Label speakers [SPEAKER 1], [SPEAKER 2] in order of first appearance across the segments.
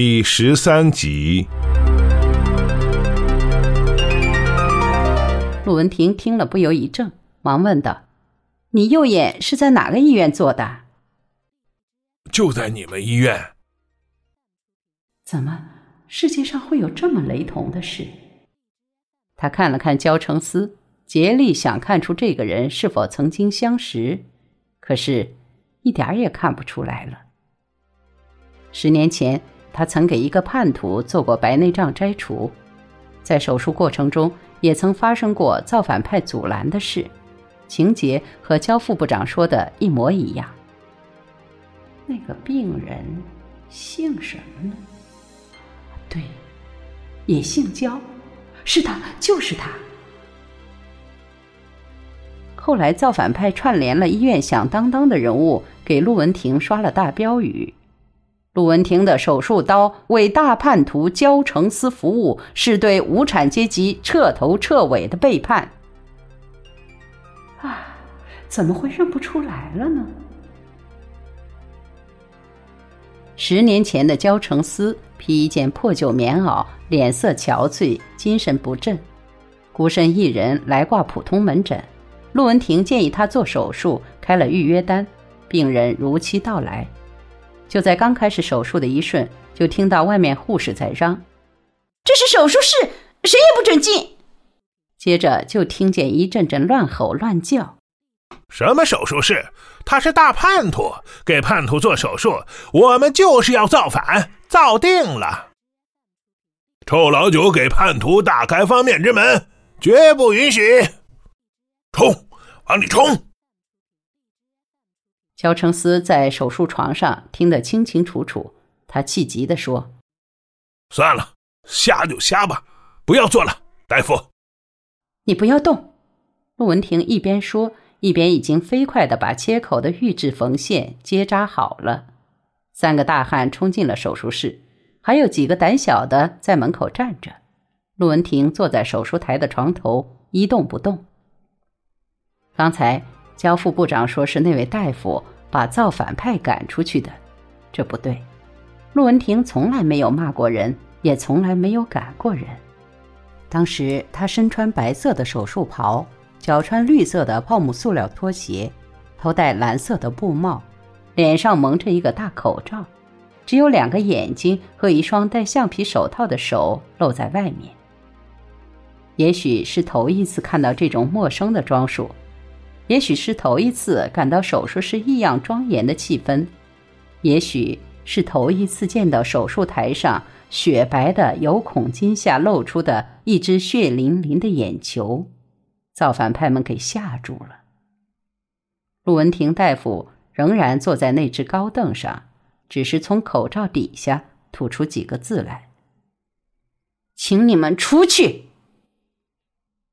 [SPEAKER 1] 第十三集。
[SPEAKER 2] 陆文婷听了，不由一怔，忙问道：“你右眼是在哪个医院做的？”“
[SPEAKER 1] 就在你们医院。”“
[SPEAKER 2] 怎么，世界上会有这么雷同的事？”他看了看焦成思，竭力想看出这个人是否曾经相识，可是，一点儿也看不出来了。十年前，他曾给一个叛徒做过白内障摘除，在手术过程中也曾发生过造反派阻拦的事，情节和焦副部长说的一模一样。那个病人姓什么呢？对，也姓焦，是他，就是他。后来，造反派串联了医院响当当的人物，给陆文婷刷了大标语。陆文婷的手术刀为大叛徒焦成思服务，是对无产阶级彻头彻尾的背叛。啊，怎么会认不出来了呢？十年前的焦成思披一件破旧棉袄，脸色憔悴，精神不振，孤身一人来挂普通门诊。陆文婷建议他做手术，开了预约单，病人如期到来。就在刚开始手术的一瞬，就听到外面护士在嚷：“
[SPEAKER 3] 这是手术室，谁也不准进。”
[SPEAKER 2] 接着就听见一阵阵乱吼乱叫：“
[SPEAKER 1] 什么手术室？他是大叛徒，给叛徒做手术，我们就是要造反，造定了！臭老九给叛徒打开方便之门，绝不允许！冲，往里冲！”
[SPEAKER 2] 焦成思在手术床上听得清清楚楚，他气急地说：“
[SPEAKER 1] 算了，瞎就瞎吧，不要做了，大夫。”
[SPEAKER 2] 你不要动。陆文婷一边说，一边已经飞快地把切口的预制缝线结扎好了。三个大汉冲进了手术室，还有几个胆小的在门口站着。陆文婷坐在手术台的床头一动不动。刚才。焦副部长说是那位大夫把造反派赶出去的，这不对。陆文婷从来没有骂过人，也从来没有赶过人。当时他身穿白色的手术袍，脚穿绿色的泡沫塑料拖鞋，头戴蓝色的布帽，脸上蒙着一个大口罩，只有两个眼睛和一双戴橡皮手套的手露在外面。也许是头一次看到这种陌生的装束。也许是头一次感到手术室异样庄严的气氛，也许是头一次见到手术台上雪白的由孔筋下露出的一只血淋淋的眼球，造反派们给吓住了。陆文婷大夫仍然坐在那只高凳上，只是从口罩底下吐出几个字来：“
[SPEAKER 3] 请你们出去。”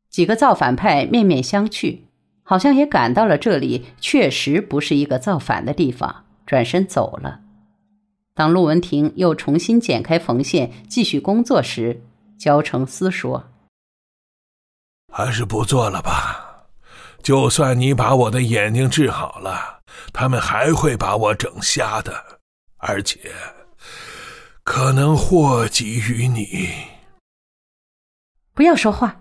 [SPEAKER 2] 几个造反派面面相觑。好像也感到了这里确实不是一个造反的地方，转身走了。当陆文婷又重新剪开缝线继续工作时，焦成思说：“
[SPEAKER 1] 还是不做了吧。就算你把我的眼睛治好了，他们还会把我整瞎的，而且可能祸及于你。”
[SPEAKER 2] 不要说话，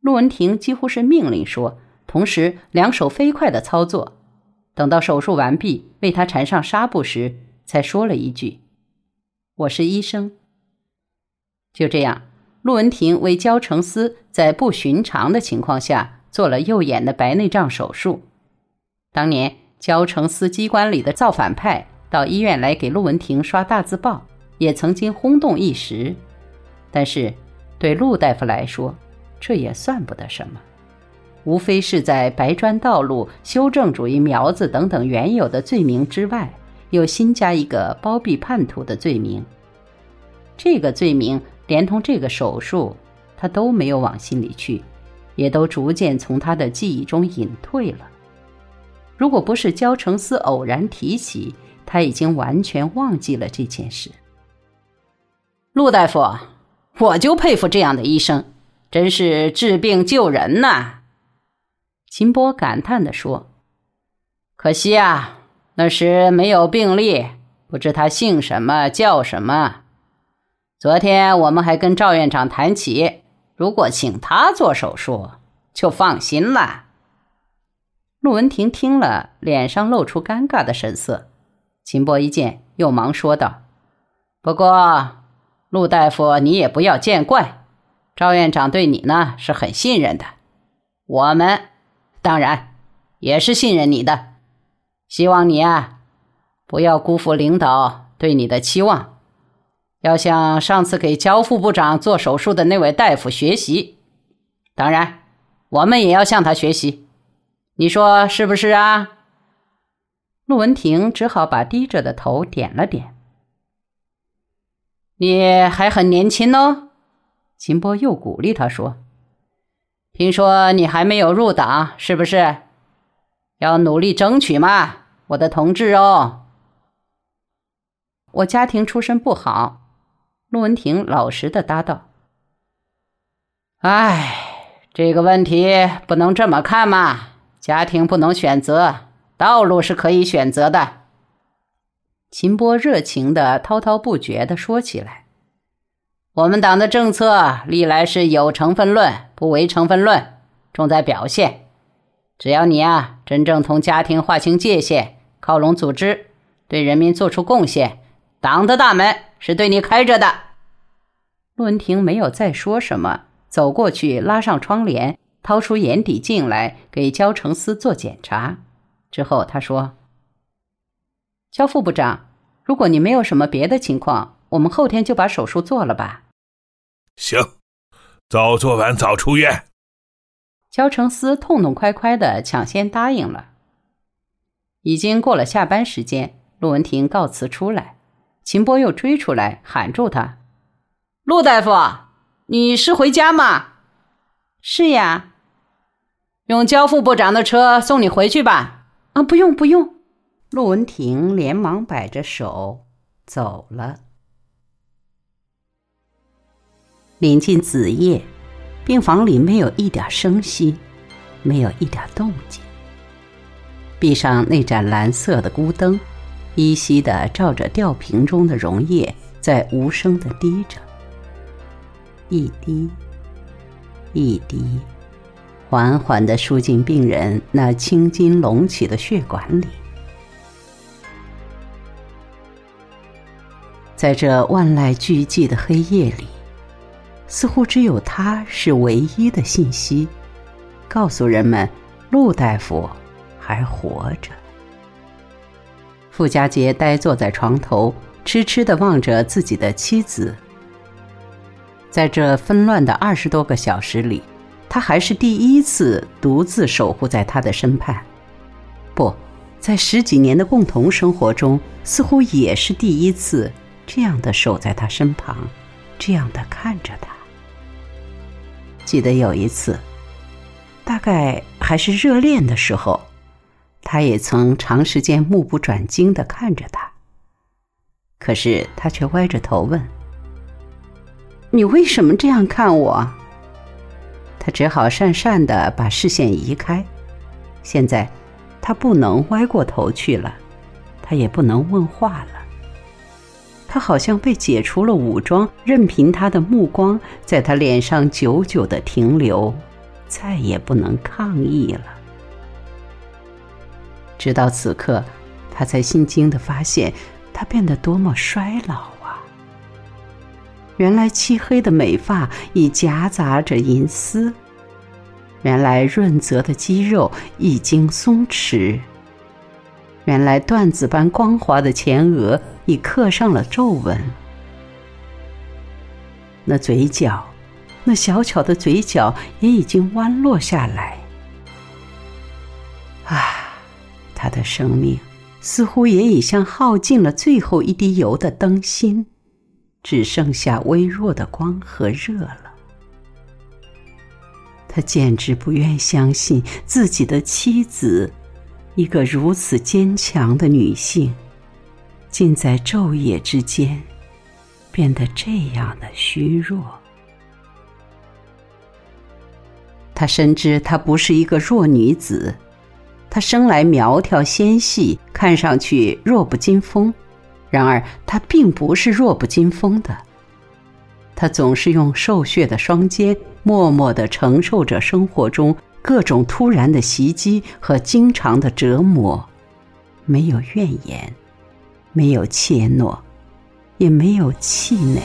[SPEAKER 2] 陆文婷几乎是命令说。同时，两手飞快的操作。等到手术完毕，为他缠上纱布时，才说了一句：“我是医生。”就这样，陆文婷为焦成思在不寻常的情况下做了右眼的白内障手术。当年，焦成思机关里的造反派到医院来给陆文婷刷大字报，也曾经轰动一时。但是，对陆大夫来说，这也算不得什么。无非是在白砖道路、修正主义苗子等等原有的罪名之外，又新加一个包庇叛徒的罪名。这个罪名连同这个手术，他都没有往心里去，也都逐渐从他的记忆中隐退了。如果不是焦成思偶然提起，他已经完全忘记了这件事。陆大夫，我就佩服这样的医生，真是治病救人呐！秦波感叹地说：“可惜啊，那时没有病历，不知他姓什么叫什么，昨天我们还跟赵院长谈起，如果请他做手术，就放心了。陆文婷听了，脸上露出尴尬的神色。秦波一见，又忙说道：“不过，陆大夫，你也不要见怪，赵院长对你呢是很信任的，我们当然也是信任你的。希望你啊，不要辜负领导对你的期望，要向上次给焦副部长做手术的那位大夫学习。当然，我们也要向他学习。”你说是不是啊？陆文婷只好把低着的头点了点。你还很年轻哦，秦波又鼓励他说：“听说你还没有入党，是不是？要努力争取嘛，我的同志哦。”我家庭出身不好，陆文婷老实的答道：“哎，这个问题不能这么看嘛。”家庭不能选择，道路是可以选择的。秦波热情的、滔滔不绝的说起来：“我们党的政策历来是有成分论，不唯成分论，重在表现。只要你啊，真正同家庭划清界限，靠拢组织，对人民做出贡献，党的大门是对你开着的。”陆文婷没有再说什么，走过去拉上窗帘。掏出眼底镜来给焦成思做检查，之后他说：“焦副部长，如果你没有什么别的情况，我们后天就把手术做了吧。”“
[SPEAKER 1] 行，早做完早出院。”
[SPEAKER 2] 焦成思痛痛快快的抢先答应了。已经过了下班时间，陆文婷告辞出来，秦波又追出来喊住他：“陆大夫，你是回家吗？”“
[SPEAKER 3] 是呀。”
[SPEAKER 2] 用焦副部长的车送你回去吧。
[SPEAKER 3] 啊，不用不用。
[SPEAKER 2] 陆文婷连忙摆着手走了。临近子夜，病房里没有一点声息，没有一点动静。壁上那盏蓝色的孤灯，依稀的照着吊瓶中的溶液，在无声的滴着，一滴，一滴。缓缓的输进病人那青筋隆起的血管里，在这万籁俱寂的黑夜里，似乎只有他是唯一的信息，告诉人们陆大夫还活着。傅家杰呆坐在床头，痴痴地望着自己的妻子，在这纷乱的二十多个小时里。他还是第一次独自守护在他的身畔，不在十几年的共同生活中，似乎也是第一次这样的守在他身旁，这样的看着他。记得有一次，大概还是热恋的时候，他也曾长时间目不转睛的看着他。可是他却歪着头问：“你为什么这样看我？”他只好讪讪的把视线移开。现在，他不能歪过头去了，他也不能问话了。他好像被解除了武装，任凭他的目光在他脸上久久的停留，再也不能抗议了。直到此刻，他才心惊的发现，他变得多么衰老啊！原来漆黑的美发已夹杂着银丝，原来润泽的肌肉已经松弛，原来缎子般光滑的前额已刻上了皱纹，那嘴角，那小巧的嘴角也已经弯落下来。啊，他的生命似乎也已像耗尽了最后一滴油的灯芯。只剩下微弱的光和热了。他简直不愿相信自己的妻子，一个如此坚强的女性，竟在昼夜之间变得这样的虚弱。他深知她不是一个弱女子，她生来苗条纤细，看上去弱不禁风。然而，她并不是弱不禁风的，他总是用瘦削的双肩，默默地承受着生活中各种突然的袭击和经常的折磨，没有怨言，没有怯懦，也没有气馁。